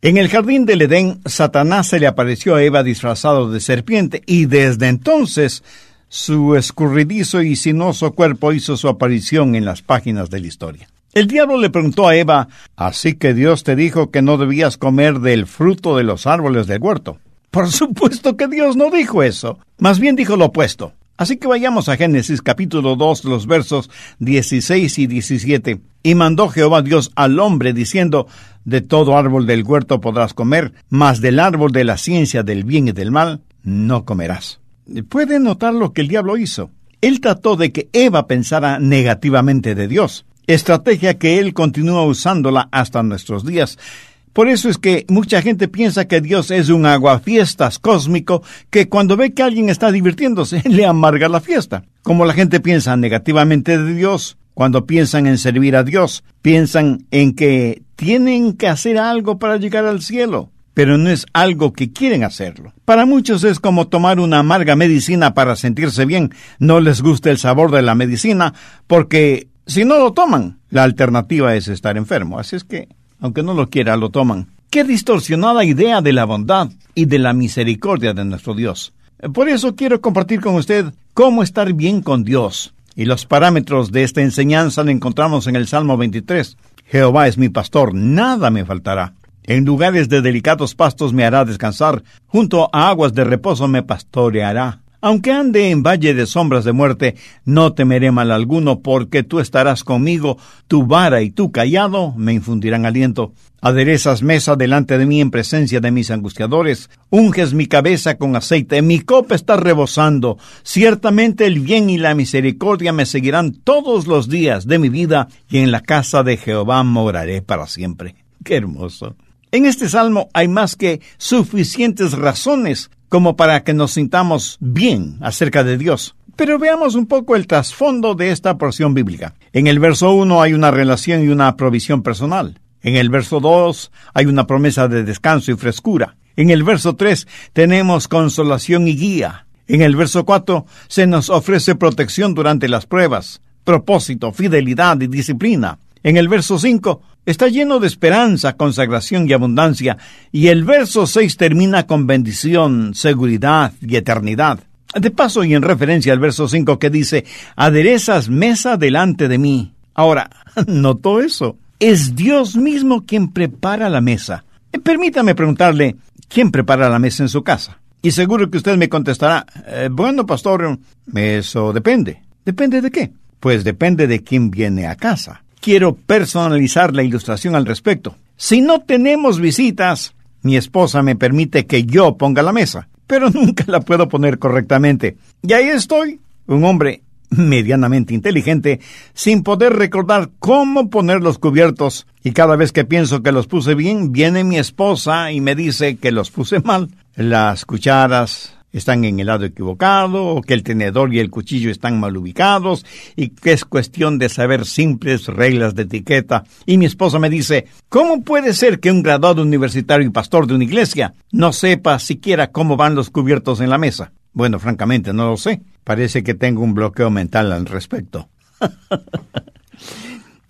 En el jardín del Edén, Satanás se le apareció a Eva disfrazado de serpiente y desde entonces su escurridizo y sinuoso cuerpo hizo su aparición en las páginas de la historia. El diablo le preguntó a Eva, ¿así que Dios te dijo que no debías comer del fruto de los árboles del huerto? Por supuesto que Dios no dijo eso, más bien dijo lo opuesto. Así que vayamos a Génesis capítulo 2, los versos 16 y 17. Y mandó Jehová Dios al hombre diciendo, de todo árbol del huerto podrás comer, mas del árbol de la ciencia del bien y del mal no comerás. Puede notar lo que el diablo hizo. Él trató de que Eva pensara negativamente de Dios, estrategia que él continúa usándola hasta nuestros días. Por eso es que mucha gente piensa que Dios es un aguafiestas cósmico que cuando ve que alguien está divirtiéndose le amarga la fiesta. Como la gente piensa negativamente de Dios, cuando piensan en servir a Dios, piensan en que tienen que hacer algo para llegar al cielo, pero no es algo que quieren hacerlo. Para muchos es como tomar una amarga medicina para sentirse bien. No les gusta el sabor de la medicina porque si no lo toman, la alternativa es estar enfermo. Así es que, aunque no lo quiera, lo toman. Qué distorsionada idea de la bondad y de la misericordia de nuestro Dios. Por eso quiero compartir con usted cómo estar bien con Dios y los parámetros de esta enseñanza la encontramos en el Salmo 23. Jehová es mi pastor, nada me faltará. En lugares de delicados pastos me hará descansar, junto a aguas de reposo me pastoreará. Aunque ande en valle de sombras de muerte, no temeré mal alguno, porque tú estarás conmigo, tu vara y tu callado me infundirán aliento. Aderezas mesa delante de mí en presencia de mis angustiadores, unges mi cabeza con aceite, mi copa está rebosando. Ciertamente el bien y la misericordia me seguirán todos los días de mi vida, y en la casa de Jehová moraré para siempre. Qué hermoso. En este salmo hay más que suficientes razones como para que nos sintamos bien acerca de Dios. Pero veamos un poco el trasfondo de esta porción bíblica. En el verso 1 hay una relación y una provisión personal. En el verso 2 hay una promesa de descanso y frescura. En el verso 3 tenemos consolación y guía. En el verso 4 se nos ofrece protección durante las pruebas, propósito, fidelidad y disciplina. En el verso 5 está lleno de esperanza, consagración y abundancia, y el verso 6 termina con bendición, seguridad y eternidad. De paso y en referencia al verso 5 que dice, aderezas mesa delante de mí. Ahora, ¿notó eso? Es Dios mismo quien prepara la mesa. Eh, permítame preguntarle, ¿quién prepara la mesa en su casa? Y seguro que usted me contestará, eh, bueno, pastor, eso depende. ¿Depende de qué? Pues depende de quién viene a casa quiero personalizar la ilustración al respecto. Si no tenemos visitas, mi esposa me permite que yo ponga la mesa, pero nunca la puedo poner correctamente. Y ahí estoy, un hombre medianamente inteligente, sin poder recordar cómo poner los cubiertos, y cada vez que pienso que los puse bien, viene mi esposa y me dice que los puse mal. Las cucharas, están en el lado equivocado, o que el tenedor y el cuchillo están mal ubicados, y que es cuestión de saber simples reglas de etiqueta. Y mi esposa me dice, ¿cómo puede ser que un graduado universitario y pastor de una iglesia no sepa siquiera cómo van los cubiertos en la mesa? Bueno, francamente, no lo sé. Parece que tengo un bloqueo mental al respecto.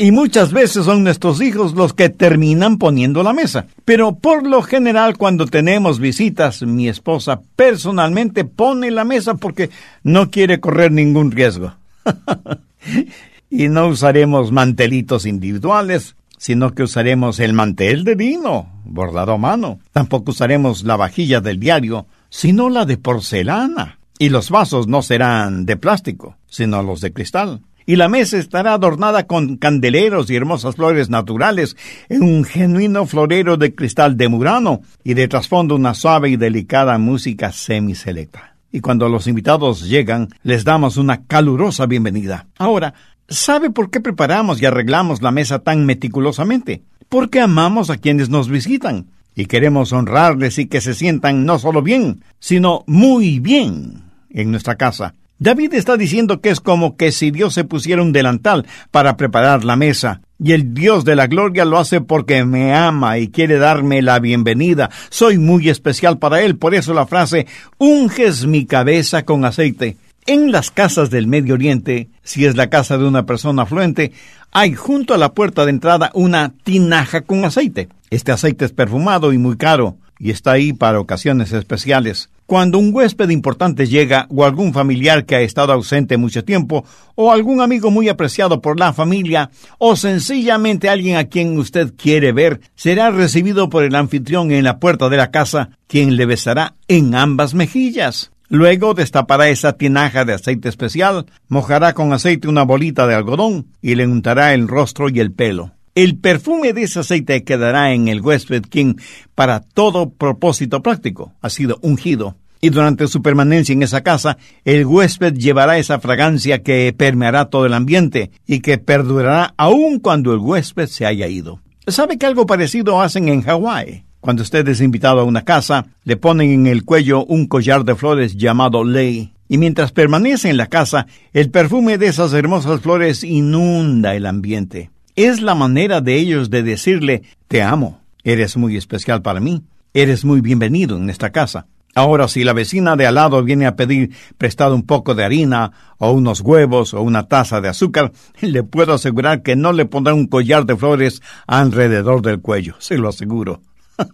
y muchas veces son nuestros hijos los que terminan poniendo la mesa. Pero por lo general cuando tenemos visitas, mi esposa personalmente pone la mesa porque no quiere correr ningún riesgo. y no usaremos mantelitos individuales, sino que usaremos el mantel de vino, bordado a mano. Tampoco usaremos la vajilla del diario, sino la de porcelana. Y los vasos no serán de plástico, sino los de cristal y la mesa estará adornada con candeleros y hermosas flores naturales en un genuino florero de cristal de Murano y de trasfondo una suave y delicada música semiselecta. Y cuando los invitados llegan, les damos una calurosa bienvenida. Ahora, ¿sabe por qué preparamos y arreglamos la mesa tan meticulosamente? Porque amamos a quienes nos visitan y queremos honrarles y que se sientan no solo bien, sino muy bien en nuestra casa. David está diciendo que es como que si Dios se pusiera un delantal para preparar la mesa. Y el Dios de la gloria lo hace porque me ama y quiere darme la bienvenida. Soy muy especial para Él, por eso la frase unges mi cabeza con aceite. En las casas del Medio Oriente, si es la casa de una persona afluente, hay junto a la puerta de entrada una tinaja con aceite. Este aceite es perfumado y muy caro, y está ahí para ocasiones especiales. Cuando un huésped importante llega, o algún familiar que ha estado ausente mucho tiempo, o algún amigo muy apreciado por la familia, o sencillamente alguien a quien usted quiere ver, será recibido por el anfitrión en la puerta de la casa, quien le besará en ambas mejillas. Luego destapará esa tinaja de aceite especial, mojará con aceite una bolita de algodón y le untará el rostro y el pelo. El perfume de ese aceite quedará en el huésped quien, para todo propósito práctico, ha sido ungido. Y durante su permanencia en esa casa, el huésped llevará esa fragancia que permeará todo el ambiente y que perdurará aun cuando el huésped se haya ido. ¿Sabe que algo parecido hacen en Hawái? Cuando usted es invitado a una casa, le ponen en el cuello un collar de flores llamado lei, y mientras permanece en la casa, el perfume de esas hermosas flores inunda el ambiente. Es la manera de ellos de decirle, te amo, eres muy especial para mí, eres muy bienvenido en esta casa. Ahora, si la vecina de al lado viene a pedir prestado un poco de harina, o unos huevos, o una taza de azúcar, le puedo asegurar que no le pondrá un collar de flores alrededor del cuello, se lo aseguro.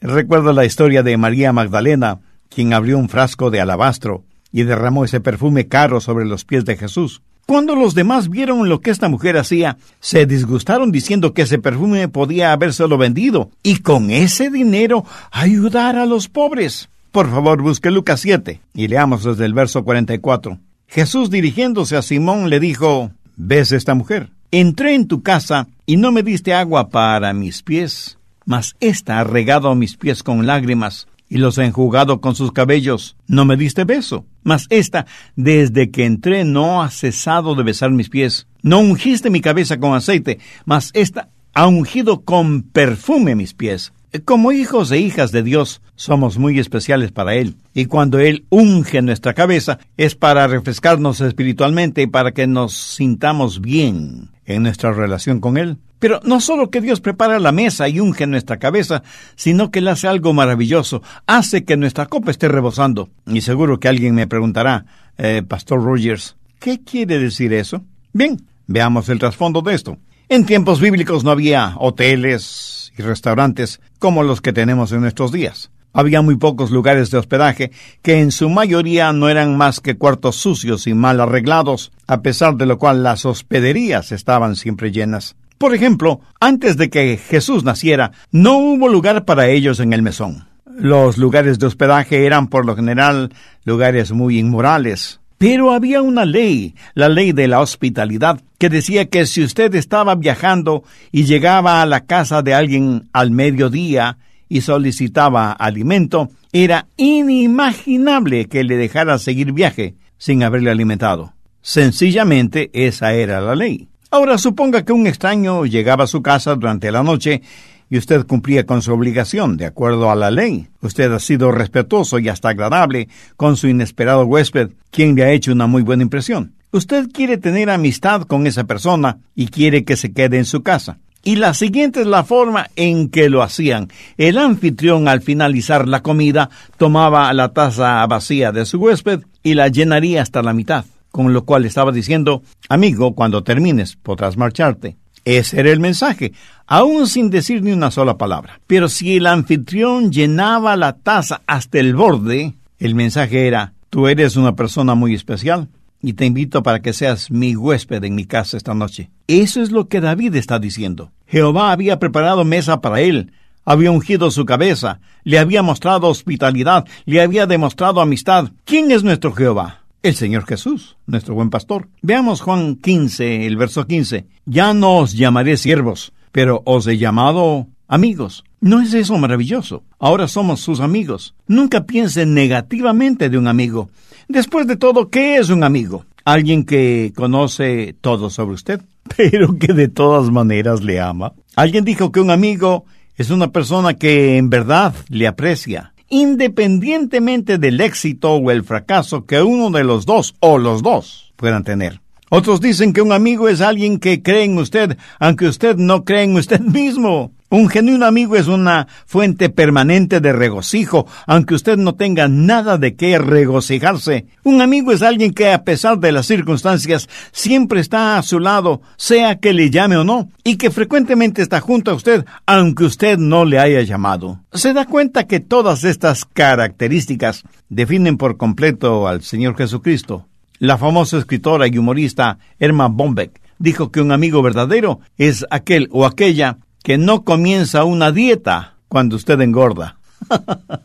Recuerdo la historia de María Magdalena, quien abrió un frasco de alabastro y derramó ese perfume caro sobre los pies de Jesús. Cuando los demás vieron lo que esta mujer hacía, se disgustaron diciendo que ese perfume podía habérselo vendido y con ese dinero ayudar a los pobres. Por favor, busque Lucas 7 y leamos desde el verso 44. Jesús dirigiéndose a Simón le dijo, ¿ves esta mujer? Entré en tu casa y no me diste agua para mis pies mas ésta ha regado mis pies con lágrimas y los enjugado con sus cabellos. No me diste beso. Mas ésta, desde que entré, no ha cesado de besar mis pies. No ungiste mi cabeza con aceite, mas ésta ha ungido con perfume mis pies. Como hijos e hijas de Dios, somos muy especiales para Él. Y cuando Él unge nuestra cabeza, es para refrescarnos espiritualmente y para que nos sintamos bien en nuestra relación con Él. Pero no solo que Dios prepara la mesa y unge nuestra cabeza, sino que Él hace algo maravilloso, hace que nuestra copa esté rebosando. Y seguro que alguien me preguntará, eh, Pastor Rogers, ¿qué quiere decir eso? Bien, veamos el trasfondo de esto. En tiempos bíblicos no había hoteles y restaurantes como los que tenemos en nuestros días. Había muy pocos lugares de hospedaje que en su mayoría no eran más que cuartos sucios y mal arreglados, a pesar de lo cual las hospederías estaban siempre llenas. Por ejemplo, antes de que Jesús naciera, no hubo lugar para ellos en el mesón. Los lugares de hospedaje eran por lo general lugares muy inmorales. Pero había una ley, la ley de la hospitalidad, que decía que si usted estaba viajando y llegaba a la casa de alguien al mediodía y solicitaba alimento, era inimaginable que le dejara seguir viaje sin haberle alimentado. Sencillamente esa era la ley. Ahora suponga que un extraño llegaba a su casa durante la noche y usted cumplía con su obligación, de acuerdo a la ley. Usted ha sido respetuoso y hasta agradable con su inesperado huésped, quien le ha hecho una muy buena impresión. Usted quiere tener amistad con esa persona y quiere que se quede en su casa. Y la siguiente es la forma en que lo hacían. El anfitrión al finalizar la comida tomaba la taza vacía de su huésped y la llenaría hasta la mitad con lo cual estaba diciendo, amigo, cuando termines podrás marcharte. Ese era el mensaje, aún sin decir ni una sola palabra. Pero si el anfitrión llenaba la taza hasta el borde, el mensaje era, tú eres una persona muy especial y te invito para que seas mi huésped en mi casa esta noche. Eso es lo que David está diciendo. Jehová había preparado mesa para él, había ungido su cabeza, le había mostrado hospitalidad, le había demostrado amistad. ¿Quién es nuestro Jehová? El Señor Jesús, nuestro buen pastor. Veamos Juan 15, el verso 15. Ya no os llamaré siervos, pero os he llamado amigos. ¿No es eso maravilloso? Ahora somos sus amigos. Nunca piense negativamente de un amigo. Después de todo, ¿qué es un amigo? Alguien que conoce todo sobre usted, pero que de todas maneras le ama. Alguien dijo que un amigo es una persona que en verdad le aprecia, independientemente del éxito o el fracaso que uno de los dos o los dos puedan tener. Otros dicen que un amigo es alguien que cree en usted, aunque usted no cree en usted mismo. Un genuino amigo es una fuente permanente de regocijo, aunque usted no tenga nada de qué regocijarse. Un amigo es alguien que a pesar de las circunstancias siempre está a su lado, sea que le llame o no, y que frecuentemente está junto a usted, aunque usted no le haya llamado. Se da cuenta que todas estas características definen por completo al Señor Jesucristo. La famosa escritora y humorista Erma Bombeck dijo que un amigo verdadero es aquel o aquella que no comienza una dieta cuando usted engorda.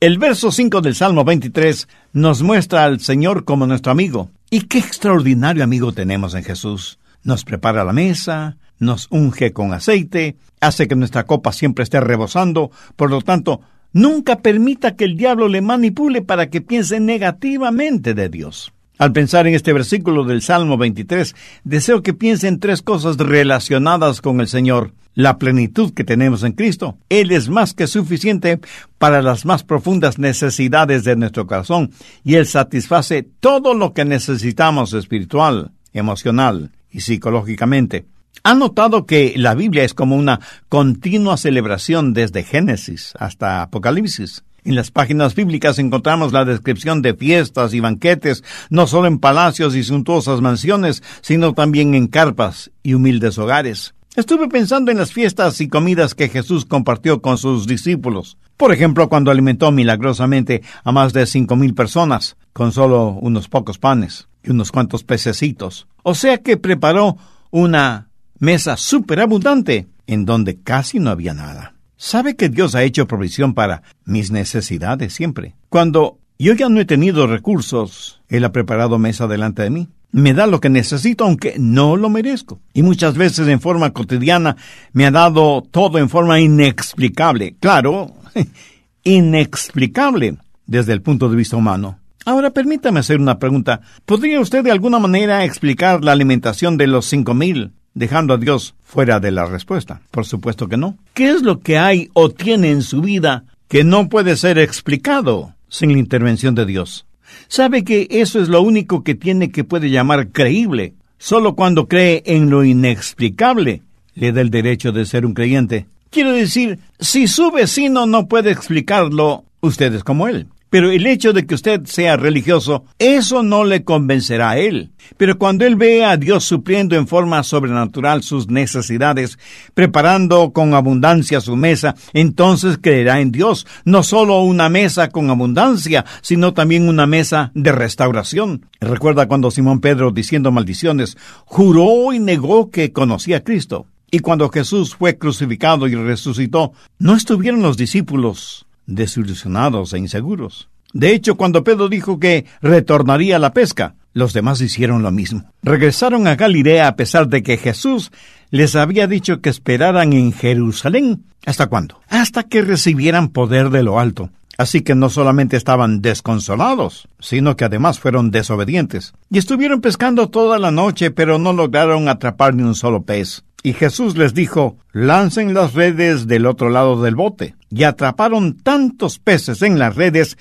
El verso 5 del Salmo 23 nos muestra al Señor como nuestro amigo. Y qué extraordinario amigo tenemos en Jesús. Nos prepara la mesa, nos unge con aceite, hace que nuestra copa siempre esté rebosando, por lo tanto, nunca permita que el diablo le manipule para que piense negativamente de Dios. Al pensar en este versículo del Salmo 23, deseo que piense en tres cosas relacionadas con el Señor. La plenitud que tenemos en Cristo. Él es más que suficiente para las más profundas necesidades de nuestro corazón y Él satisface todo lo que necesitamos espiritual, emocional y psicológicamente. ¿Ha notado que la Biblia es como una continua celebración desde Génesis hasta Apocalipsis? En las páginas bíblicas encontramos la descripción de fiestas y banquetes, no solo en palacios y suntuosas mansiones, sino también en carpas y humildes hogares. Estuve pensando en las fiestas y comidas que Jesús compartió con sus discípulos. Por ejemplo, cuando alimentó milagrosamente a más de cinco mil personas, con solo unos pocos panes y unos cuantos pececitos. O sea que preparó una mesa superabundante en donde casi no había nada. ¿Sabe que Dios ha hecho provisión para mis necesidades siempre? Cuando yo ya no he tenido recursos, Él ha preparado mesa delante de mí. Me da lo que necesito aunque no lo merezco. Y muchas veces en forma cotidiana me ha dado todo en forma inexplicable. Claro, inexplicable desde el punto de vista humano. Ahora permítame hacer una pregunta. ¿Podría usted de alguna manera explicar la alimentación de los cinco mil dejando a Dios fuera de la respuesta? Por supuesto que no. ¿Qué es lo que hay o tiene en su vida que no puede ser explicado sin la intervención de Dios? Sabe que eso es lo único que tiene que puede llamar creíble. Solo cuando cree en lo inexplicable le da el derecho de ser un creyente. Quiero decir, si su vecino no puede explicarlo, usted es como él. Pero el hecho de que usted sea religioso, eso no le convencerá a él. Pero cuando él ve a Dios supliendo en forma sobrenatural sus necesidades, preparando con abundancia su mesa, entonces creerá en Dios, no solo una mesa con abundancia, sino también una mesa de restauración. Recuerda cuando Simón Pedro, diciendo maldiciones, juró y negó que conocía a Cristo. Y cuando Jesús fue crucificado y resucitó, no estuvieron los discípulos desilusionados e inseguros. De hecho, cuando Pedro dijo que retornaría a la pesca, los demás hicieron lo mismo. Regresaron a Galilea a pesar de que Jesús les había dicho que esperaran en Jerusalén. ¿Hasta cuándo? Hasta que recibieran poder de lo alto. Así que no solamente estaban desconsolados, sino que además fueron desobedientes. Y estuvieron pescando toda la noche, pero no lograron atrapar ni un solo pez. Y Jesús les dijo, lancen las redes del otro lado del bote. Y atraparon tantos peces en las redes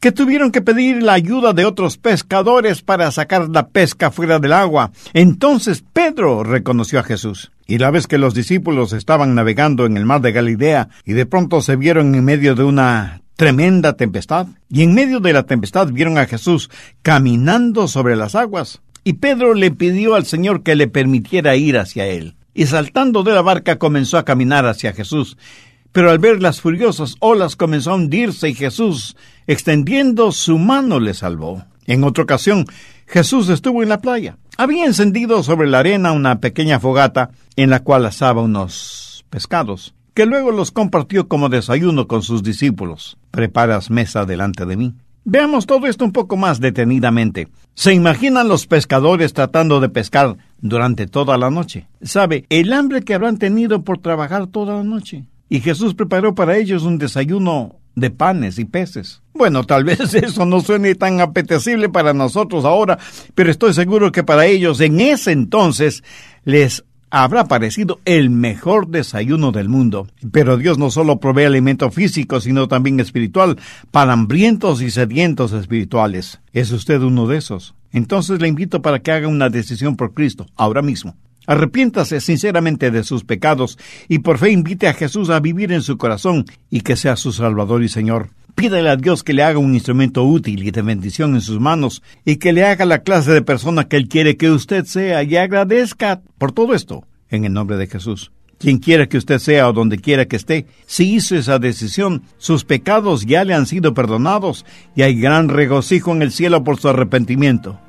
que tuvieron que pedir la ayuda de otros pescadores para sacar la pesca fuera del agua. Entonces Pedro reconoció a Jesús. Y la vez que los discípulos estaban navegando en el mar de Galilea y de pronto se vieron en medio de una tremenda tempestad, y en medio de la tempestad vieron a Jesús caminando sobre las aguas, y Pedro le pidió al Señor que le permitiera ir hacia él y saltando de la barca comenzó a caminar hacia Jesús. Pero al ver las furiosas olas comenzó a hundirse y Jesús, extendiendo su mano, le salvó. En otra ocasión, Jesús estuvo en la playa. Había encendido sobre la arena una pequeña fogata en la cual asaba unos pescados, que luego los compartió como desayuno con sus discípulos. Preparas mesa delante de mí. Veamos todo esto un poco más detenidamente. ¿Se imaginan los pescadores tratando de pescar durante toda la noche? ¿Sabe el hambre que habrán tenido por trabajar toda la noche? Y Jesús preparó para ellos un desayuno de panes y peces. Bueno, tal vez eso no suene tan apetecible para nosotros ahora, pero estoy seguro que para ellos en ese entonces les habrá parecido el mejor desayuno del mundo. Pero Dios no solo provee alimento físico, sino también espiritual, para hambrientos y sedientos espirituales. ¿Es usted uno de esos? Entonces le invito para que haga una decisión por Cristo, ahora mismo. Arrepiéntase sinceramente de sus pecados y por fe invite a Jesús a vivir en su corazón y que sea su Salvador y Señor. Pídale a Dios que le haga un instrumento útil y de bendición en sus manos y que le haga la clase de persona que Él quiere que usted sea y agradezca por todo esto en el nombre de Jesús. Quien quiera que usted sea o donde quiera que esté, si hizo esa decisión, sus pecados ya le han sido perdonados y hay gran regocijo en el cielo por su arrepentimiento.